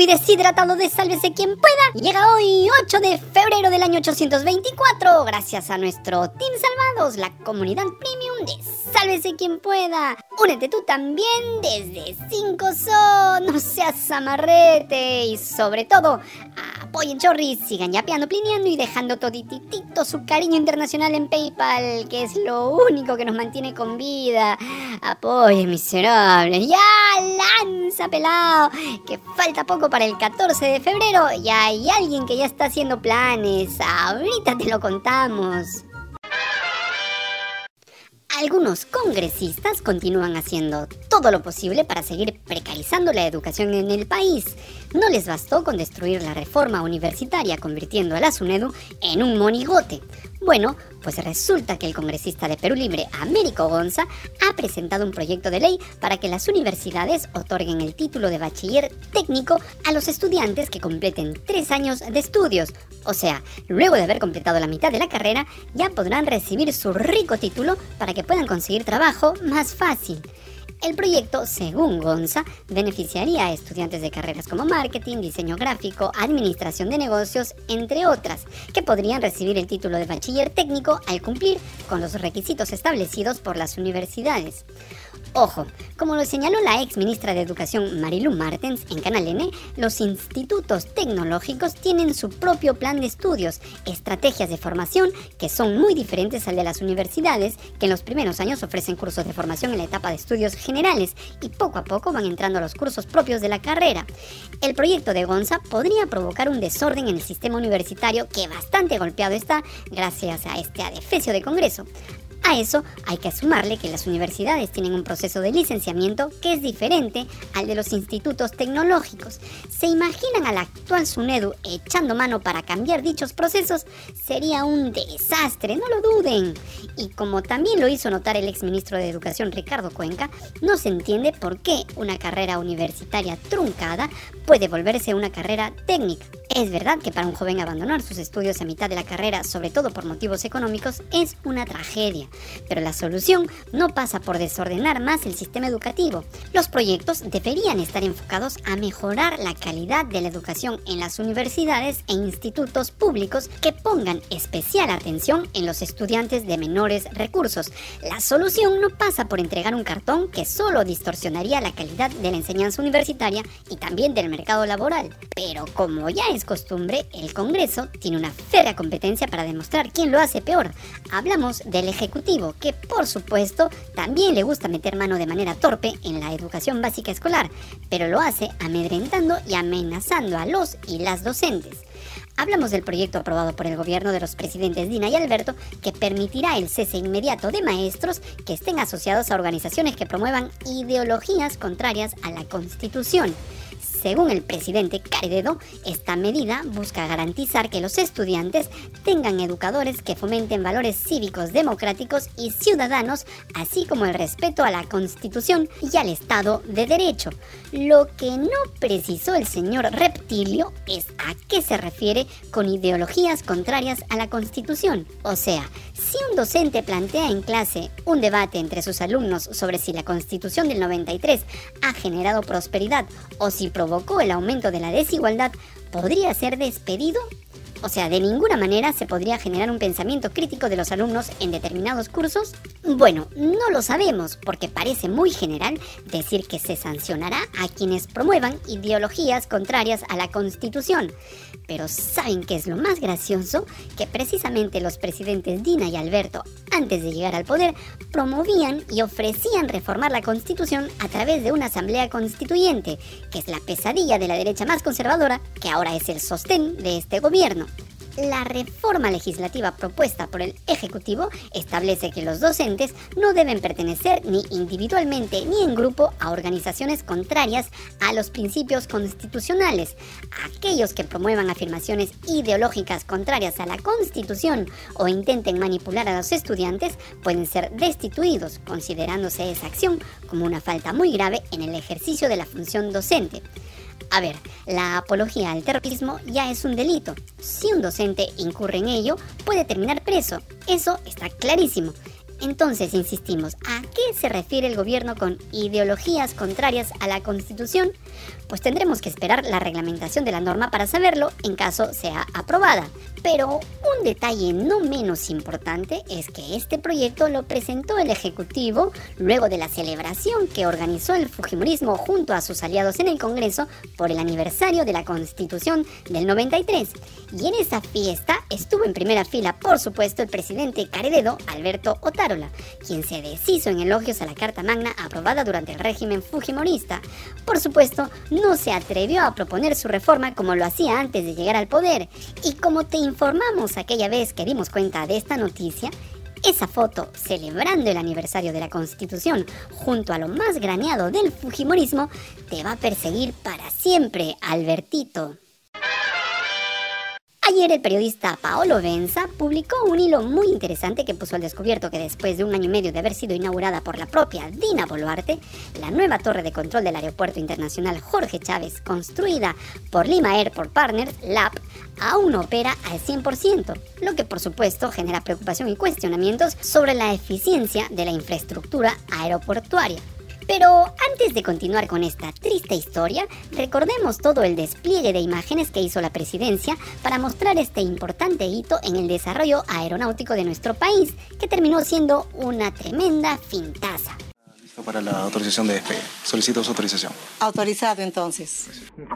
y deshidratado de Sálvese quien pueda, llega hoy 8 de febrero del año 824, gracias a nuestro Team Salvados, la comunidad premium de Sálvese quien pueda. Únete tú también desde 5 son, no seas amarrete. Y sobre todo, apoyen Chorris, sigan yapeando, plineando y dejando todititito su cariño internacional en PayPal, que es lo único que nos mantiene con vida. Apoyen, miserables, ya lanza pelado, que falta poco para el 14 de febrero y hay alguien que ya está haciendo planes, ahorita te lo contamos. Algunos congresistas continúan haciendo todo lo posible para seguir precarizando la educación en el país. No les bastó con destruir la reforma universitaria convirtiendo a la SUNEDU en un monigote. Bueno, pues resulta que el congresista de Perú Libre, Américo Gonza, ha presentado un proyecto de ley para que las universidades otorguen el título de bachiller técnico a los estudiantes que completen tres años de estudios. O sea, luego de haber completado la mitad de la carrera, ya podrán recibir su rico título para que puedan conseguir trabajo más fácil. El proyecto, según Gonza, beneficiaría a estudiantes de carreras como marketing, diseño gráfico, administración de negocios, entre otras, que podrían recibir el título de bachiller técnico al cumplir con los requisitos establecidos por las universidades. Ojo, como lo señaló la ex ministra de Educación Marilu Martens en Canal N, los institutos tecnológicos tienen su propio plan de estudios, estrategias de formación que son muy diferentes al de las universidades, que en los primeros años ofrecen cursos de formación en la etapa de estudios generales y poco a poco van entrando a los cursos propios de la carrera. El proyecto de Gonza podría provocar un desorden en el sistema universitario que bastante golpeado está gracias a este adefesio de Congreso. A eso hay que sumarle que las universidades tienen un proceso de licenciamiento que es diferente al de los institutos tecnológicos. ¿Se imaginan al actual SUNEDU echando mano para cambiar dichos procesos? Sería un desastre, no lo duden. Y como también lo hizo notar el exministro de Educación Ricardo Cuenca, no se entiende por qué una carrera universitaria truncada puede volverse una carrera técnica. Es verdad que para un joven abandonar sus estudios a mitad de la carrera, sobre todo por motivos económicos, es una tragedia. Pero la solución no pasa por desordenar más el sistema educativo. Los proyectos deberían estar enfocados a mejorar la calidad de la educación en las universidades e institutos públicos que pongan especial atención en los estudiantes de menores recursos. La solución no pasa por entregar un cartón que solo distorsionaría la calidad de la enseñanza universitaria y también del mercado laboral. Pero como ya es costumbre, el Congreso tiene una férrea competencia para demostrar quién lo hace peor. Hablamos del Ejecutivo que por supuesto también le gusta meter mano de manera torpe en la educación básica escolar, pero lo hace amedrentando y amenazando a los y las docentes. Hablamos del proyecto aprobado por el gobierno de los presidentes Dina y Alberto que permitirá el cese inmediato de maestros que estén asociados a organizaciones que promuevan ideologías contrarias a la Constitución. Según el presidente Carededo, esta medida busca garantizar que los estudiantes tengan educadores que fomenten valores cívicos democráticos y ciudadanos, así como el respeto a la Constitución y al Estado de Derecho. Lo que no precisó el señor Reptilio es a qué se refiere con ideologías contrarias a la Constitución. O sea, si un docente plantea en clase un debate entre sus alumnos sobre si la Constitución del 93 ha generado prosperidad o si provocó el aumento de la desigualdad, ¿podría ser despedido? O sea, de ninguna manera se podría generar un pensamiento crítico de los alumnos en determinados cursos. Bueno, no lo sabemos porque parece muy general decir que se sancionará a quienes promuevan ideologías contrarias a la Constitución. Pero ¿saben qué es lo más gracioso? Que precisamente los presidentes Dina y Alberto, antes de llegar al poder, promovían y ofrecían reformar la Constitución a través de una asamblea constituyente, que es la pesadilla de la derecha más conservadora, que ahora es el sostén de este gobierno. La reforma legislativa propuesta por el Ejecutivo establece que los docentes no deben pertenecer ni individualmente ni en grupo a organizaciones contrarias a los principios constitucionales. Aquellos que promuevan afirmaciones ideológicas contrarias a la Constitución o intenten manipular a los estudiantes pueden ser destituidos, considerándose esa acción como una falta muy grave en el ejercicio de la función docente. A ver, la apología al terrorismo ya es un delito. Si un docente incurre en ello, puede terminar preso. Eso está clarísimo. Entonces, insistimos, ¿a qué se refiere el gobierno con ideologías contrarias a la Constitución? Pues tendremos que esperar la reglamentación de la norma para saberlo en caso sea aprobada. Pero un detalle no menos importante es que este proyecto lo presentó el Ejecutivo luego de la celebración que organizó el Fujimorismo junto a sus aliados en el Congreso por el aniversario de la Constitución del 93. Y en esa fiesta estuvo en primera fila, por supuesto, el presidente Carededo, Alberto Otárola, quien se deshizo en elogios a la Carta Magna aprobada durante el régimen fujimorista. Por supuesto, no se atrevió a proponer su reforma como lo hacía antes de llegar al poder. Y como te informamos aquella vez que dimos cuenta de esta noticia, esa foto celebrando el aniversario de la Constitución junto a lo más graneado del Fujimorismo te va a perseguir para siempre, Albertito. Ayer el periodista Paolo Benza publicó un hilo muy interesante que puso al descubierto que después de un año y medio de haber sido inaugurada por la propia Dina Boluarte, la nueva torre de control del Aeropuerto Internacional Jorge Chávez, construida por Lima Airport Partners, LAP, aún opera al 100%, lo que por supuesto genera preocupación y cuestionamientos sobre la eficiencia de la infraestructura aeroportuaria. Pero antes de continuar con esta triste historia, recordemos todo el despliegue de imágenes que hizo la presidencia para mostrar este importante hito en el desarrollo aeronáutico de nuestro país, que terminó siendo una tremenda fintaza para la autorización de despegue. Solicito su autorización. Autorizado entonces.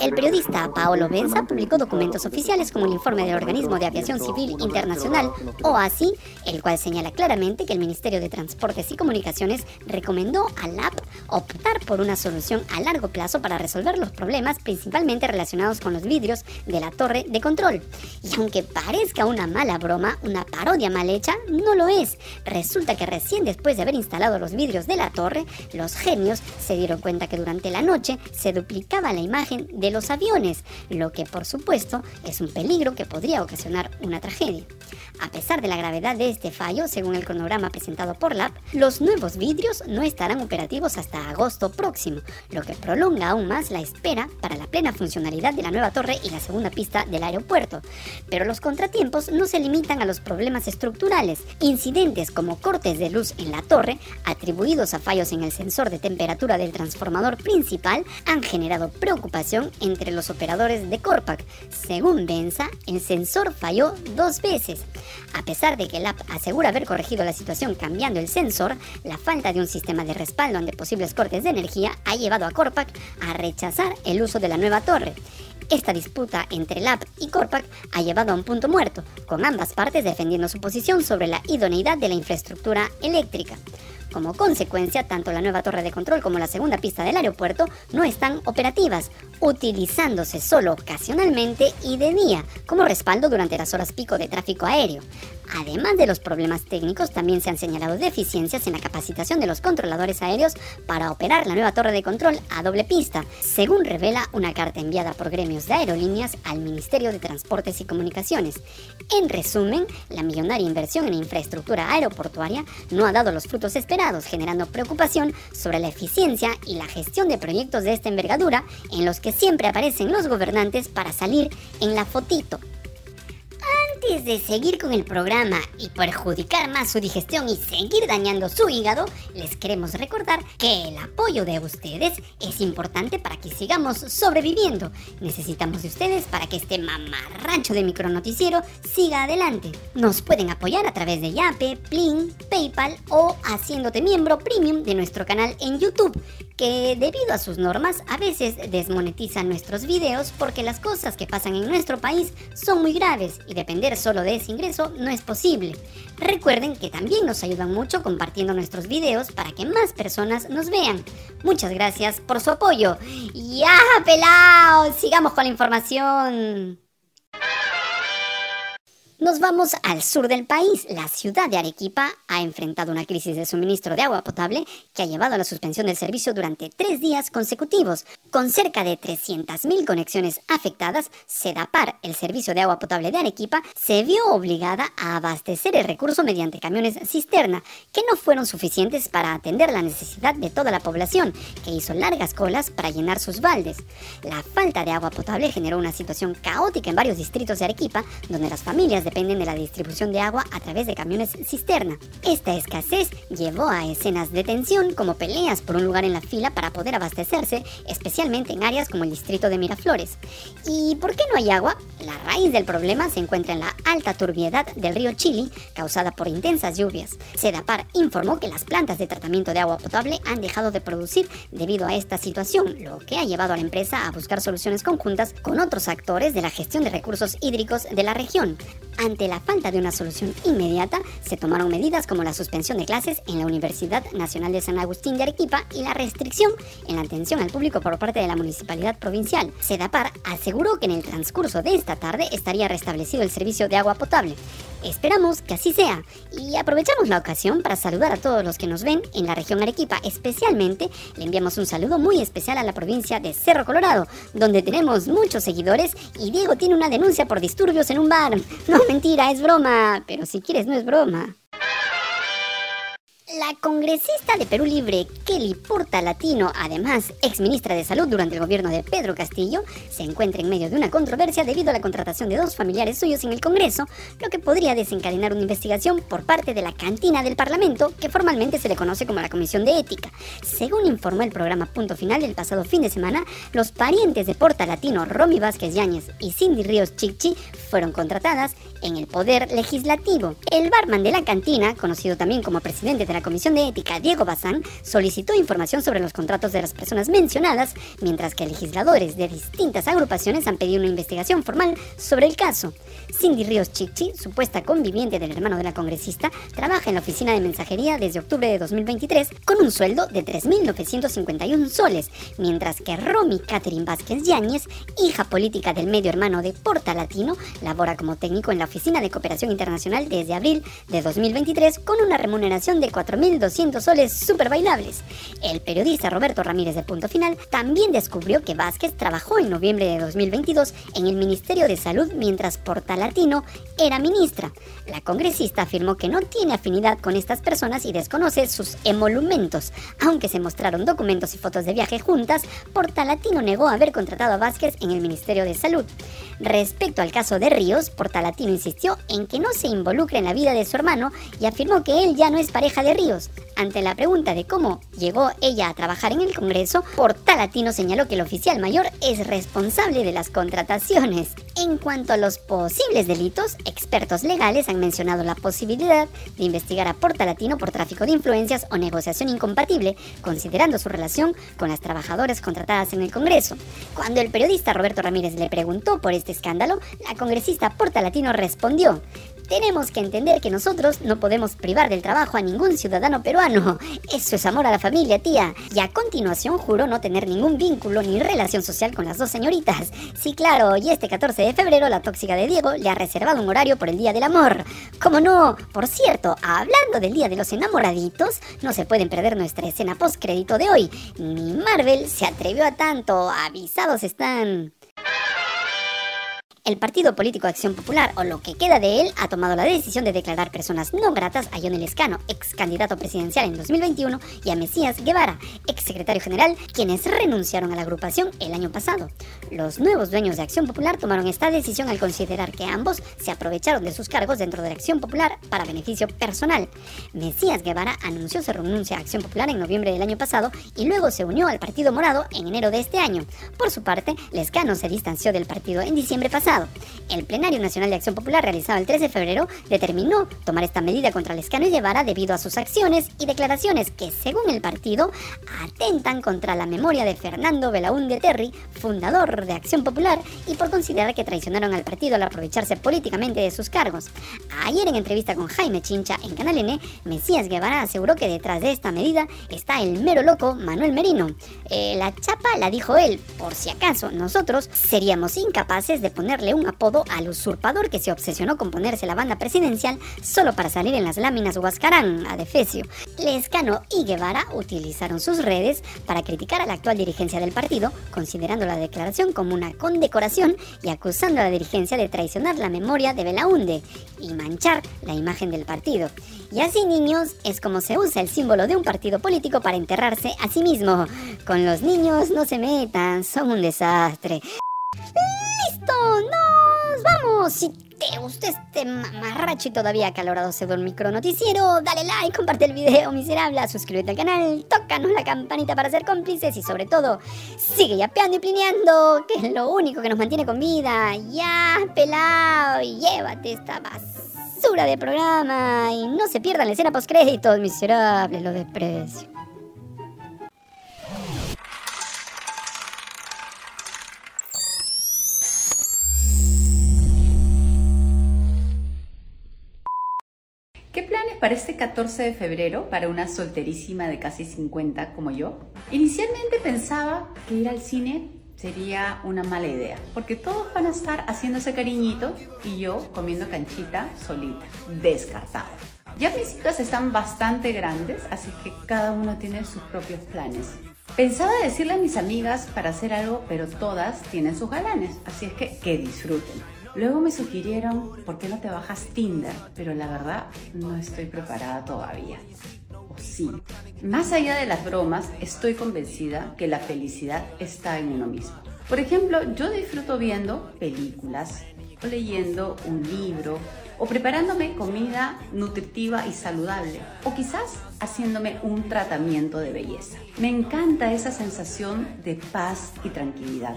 El periodista Paolo Benza publicó documentos oficiales como el informe del Organismo de Aviación Civil Internacional, OASI, el cual señala claramente que el Ministerio de Transportes y Comunicaciones recomendó al AP optar por una solución a largo plazo para resolver los problemas principalmente relacionados con los vidrios de la torre de control. Y aunque parezca una mala broma, una parodia mal hecha, no lo es. Resulta que recién después de haber instalado los vidrios de la torre, los genios se dieron cuenta que durante la noche se duplicaba la imagen de los aviones, lo que por supuesto es un peligro que podría ocasionar una tragedia. A pesar de la gravedad de este fallo, según el cronograma presentado por LAP, los nuevos vidrios no estarán operativos hasta agosto próximo, lo que prolonga aún más la espera para la plena funcionalidad de la nueva torre y la segunda pista del aeropuerto. Pero los contratiempos no se limitan a los problemas estructurales. Incidentes como cortes de luz en la torre, atribuidos a fallos en el sensor de temperatura del transformador principal, han generado preocupación entre los operadores de Corpac. Según Benza, el sensor falló dos veces. A pesar de que el app asegura haber corregido la situación cambiando el sensor, la falta de un sistema de respaldo ante posibles cortes de energía ha llevado a Corpac a rechazar el uso de la nueva torre. Esta disputa entre LAP y Corpac ha llevado a un punto muerto, con ambas partes defendiendo su posición sobre la idoneidad de la infraestructura eléctrica. Como consecuencia, tanto la nueva torre de control como la segunda pista del aeropuerto no están operativas, utilizándose solo ocasionalmente y de día, como respaldo durante las horas pico de tráfico aéreo. Además de los problemas técnicos, también se han señalado deficiencias en la capacitación de los controladores aéreos para operar la nueva torre de control a doble pista, según revela una carta enviada por gremios de aerolíneas al Ministerio de Transportes y Comunicaciones. En resumen, la millonaria inversión en infraestructura aeroportuaria no ha dado los frutos esperados, generando preocupación sobre la eficiencia y la gestión de proyectos de esta envergadura en los que siempre aparecen los gobernantes para salir en la fotito. Antes de seguir con el programa y perjudicar más su digestión y seguir dañando su hígado, les queremos recordar que el apoyo de ustedes es importante para que sigamos sobreviviendo. Necesitamos de ustedes para que este mamarrancho de micronoticiero siga adelante. Nos pueden apoyar a través de Yape, Plin, PayPal o haciéndote miembro premium de nuestro canal en YouTube que debido a sus normas a veces desmonetizan nuestros videos porque las cosas que pasan en nuestro país son muy graves y solo de ese ingreso no es posible. Recuerden que también nos ayudan mucho compartiendo nuestros videos para que más personas nos vean. Muchas gracias por su apoyo. ¡Ya, pelao! Sigamos con la información. Nos vamos al sur del país. La ciudad de Arequipa ha enfrentado una crisis de suministro de agua potable que ha llevado a la suspensión del servicio durante tres días consecutivos. Con cerca de 300.000 conexiones afectadas, Sedapar, el servicio de agua potable de Arequipa, se vio obligada a abastecer el recurso mediante camiones cisterna, que no fueron suficientes para atender la necesidad de toda la población, que hizo largas colas para llenar sus baldes. La falta de agua potable generó una situación caótica en varios distritos de Arequipa, donde las familias dependen de la distribución de agua a través de camiones cisterna. Esta escasez llevó a escenas de tensión como peleas por un lugar en la fila para poder abastecerse, especialmente en áreas como el distrito de Miraflores. ¿Y por qué no hay agua? La raíz del problema se encuentra en la alta turbiedad del río Chili, causada por intensas lluvias. Sedapar informó que las plantas de tratamiento de agua potable han dejado de producir debido a esta situación, lo que ha llevado a la empresa a buscar soluciones conjuntas con otros actores de la gestión de recursos hídricos de la región. Ante la falta de una solución inmediata, se tomaron medidas como la suspensión de clases en la Universidad Nacional de San Agustín de Arequipa y la restricción en la atención al público por parte de la Municipalidad Provincial. Sedapar aseguró que en el transcurso de esta tarde estaría restablecido el servicio de agua potable. Esperamos que así sea y aprovechamos la ocasión para saludar a todos los que nos ven en la región Arequipa. Especialmente le enviamos un saludo muy especial a la provincia de Cerro Colorado, donde tenemos muchos seguidores y Diego tiene una denuncia por disturbios en un bar. No, mentira, es broma, pero si quieres no es broma. La congresista de Perú Libre, Kelly Porta Latino, además ex ministra de Salud durante el gobierno de Pedro Castillo, se encuentra en medio de una controversia debido a la contratación de dos familiares suyos en el Congreso, lo que podría desencadenar una investigación por parte de la cantina del Parlamento, que formalmente se le conoce como la Comisión de Ética. Según informó el programa Punto Final el pasado fin de semana, los parientes de Porta Latino, Romy Vázquez Yáñez y Cindy Ríos Chichi, fueron contratadas en el Poder Legislativo. El barman de la cantina, conocido también como presidente de la Comisión de Ética, Diego Bazán, solicitó información sobre los contratos de las personas mencionadas, mientras que legisladores de distintas agrupaciones han pedido una investigación formal sobre el caso. Cindy Ríos Chichi, supuesta conviviente del hermano de la congresista, trabaja en la oficina de mensajería desde octubre de 2023 con un sueldo de 3.951 soles, mientras que Romy Catherine Vázquez Yáñez, hija política del medio hermano de Porta Latino, labora como técnico en la Oficina de Cooperación Internacional desde abril de 2023 con una remuneración de 4.200 soles super bailables. El periodista Roberto Ramírez de Punto Final también descubrió que Vázquez trabajó en noviembre de 2022 en el Ministerio de Salud mientras Porta Latino era ministra. La congresista afirmó que no tiene afinidad con estas personas y desconoce sus emolumentos. Aunque se mostraron documentos y fotos de viaje juntas, Porta Latino negó haber contratado a Vázquez en el Ministerio de Salud. Respecto al caso de Ríos, Portalatino insistió en que no se involucre en la vida de su hermano y afirmó que él ya no es pareja de Ante la pregunta de cómo llegó ella a trabajar en el Congreso, Portalatino señaló que el oficial mayor es responsable de las contrataciones. En cuanto a los posibles delitos, expertos legales han mencionado la posibilidad de investigar a Portalatino por tráfico de influencias o negociación incompatible, considerando su relación con las trabajadoras contratadas en el Congreso. Cuando el periodista Roberto Ramírez le preguntó por este escándalo, la congresista Portalatino respondió, tenemos que entender que nosotros no podemos privar del trabajo a ningún ciudadano peruano. Eso es amor a la familia, tía. Y a continuación juró no tener ningún vínculo ni relación social con las dos señoritas. Sí, claro, y este 14 de febrero la tóxica de Diego le ha reservado un horario por el Día del Amor. ¿Cómo no? Por cierto, hablando del Día de los Enamoraditos, no se pueden perder nuestra escena postcrédito de hoy. Ni Marvel se atrevió a tanto. Avisados están. El Partido Político Acción Popular, o lo que queda de él, ha tomado la decisión de declarar personas no gratas a John Escano, ex candidato presidencial en 2021, y a Mesías Guevara, ex secretario general, quienes renunciaron a la agrupación el año pasado. Los nuevos dueños de Acción Popular tomaron esta decisión al considerar que ambos se aprovecharon de sus cargos dentro de la Acción Popular para beneficio personal. Mesías Guevara anunció su renuncia a Acción Popular en noviembre del año pasado y luego se unió al Partido Morado en enero de este año. Por su parte, Lescano se distanció del partido en diciembre pasado. El Plenario Nacional de Acción Popular realizado el 13 de febrero determinó tomar esta medida contra Lescano y Guevara debido a sus acciones y declaraciones que, según el partido, atentan contra la memoria de Fernando Belaúnde Terry, fundador de Acción Popular, y por considerar que traicionaron al partido al aprovecharse políticamente de sus cargos. Ayer en entrevista con Jaime Chincha en Canal N, Mesías Guevara aseguró que detrás de esta medida está el mero loco Manuel Merino. Eh, la chapa la dijo él, por si acaso nosotros seríamos incapaces de ponerle un apodo al usurpador que se obsesionó con ponerse la banda presidencial solo para salir en las láminas Huascarán, a Defecio. Lescano y Guevara utilizaron sus redes para criticar a la actual dirigencia del partido, considerando la declaración como una condecoración y acusando a la dirigencia de traicionar la memoria de Belaunde y manchar la imagen del partido. Y así, niños, es como se usa el símbolo de un partido político para enterrarse a sí mismo. Con los niños no se metan, son un desastre. ¡Nos vamos! te gustó este mamarracho y todavía calorado se el micro noticiero, dale like, comparte el video miserable, suscríbete al canal, tócanos la campanita para ser cómplices y sobre todo, sigue yapeando y plineando, que es lo único que nos mantiene con vida. Ya, pelado, llévate esta basura de programa y no se pierdan la escena post créditos, miserables, lo desprecio. Para este 14 de febrero para una solterísima de casi 50 como yo? Inicialmente pensaba que ir al cine sería una mala idea, porque todos van a estar haciéndose cariñito y yo comiendo canchita solita, descartado. Ya mis hijas están bastante grandes, así que cada uno tiene sus propios planes. Pensaba decirle a mis amigas para hacer algo, pero todas tienen sus galanes, así es que que disfruten. Luego me sugirieron, ¿por qué no te bajas Tinder? Pero la verdad, no estoy preparada todavía. O sí. Más allá de las bromas, estoy convencida que la felicidad está en uno mismo. Por ejemplo, yo disfruto viendo películas, o leyendo un libro, o preparándome comida nutritiva y saludable, o quizás haciéndome un tratamiento de belleza. Me encanta esa sensación de paz y tranquilidad.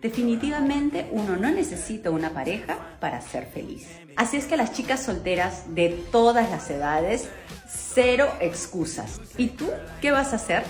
Definitivamente uno no necesita una pareja para ser feliz. Así es que las chicas solteras de todas las edades, cero excusas. ¿Y tú qué vas a hacer?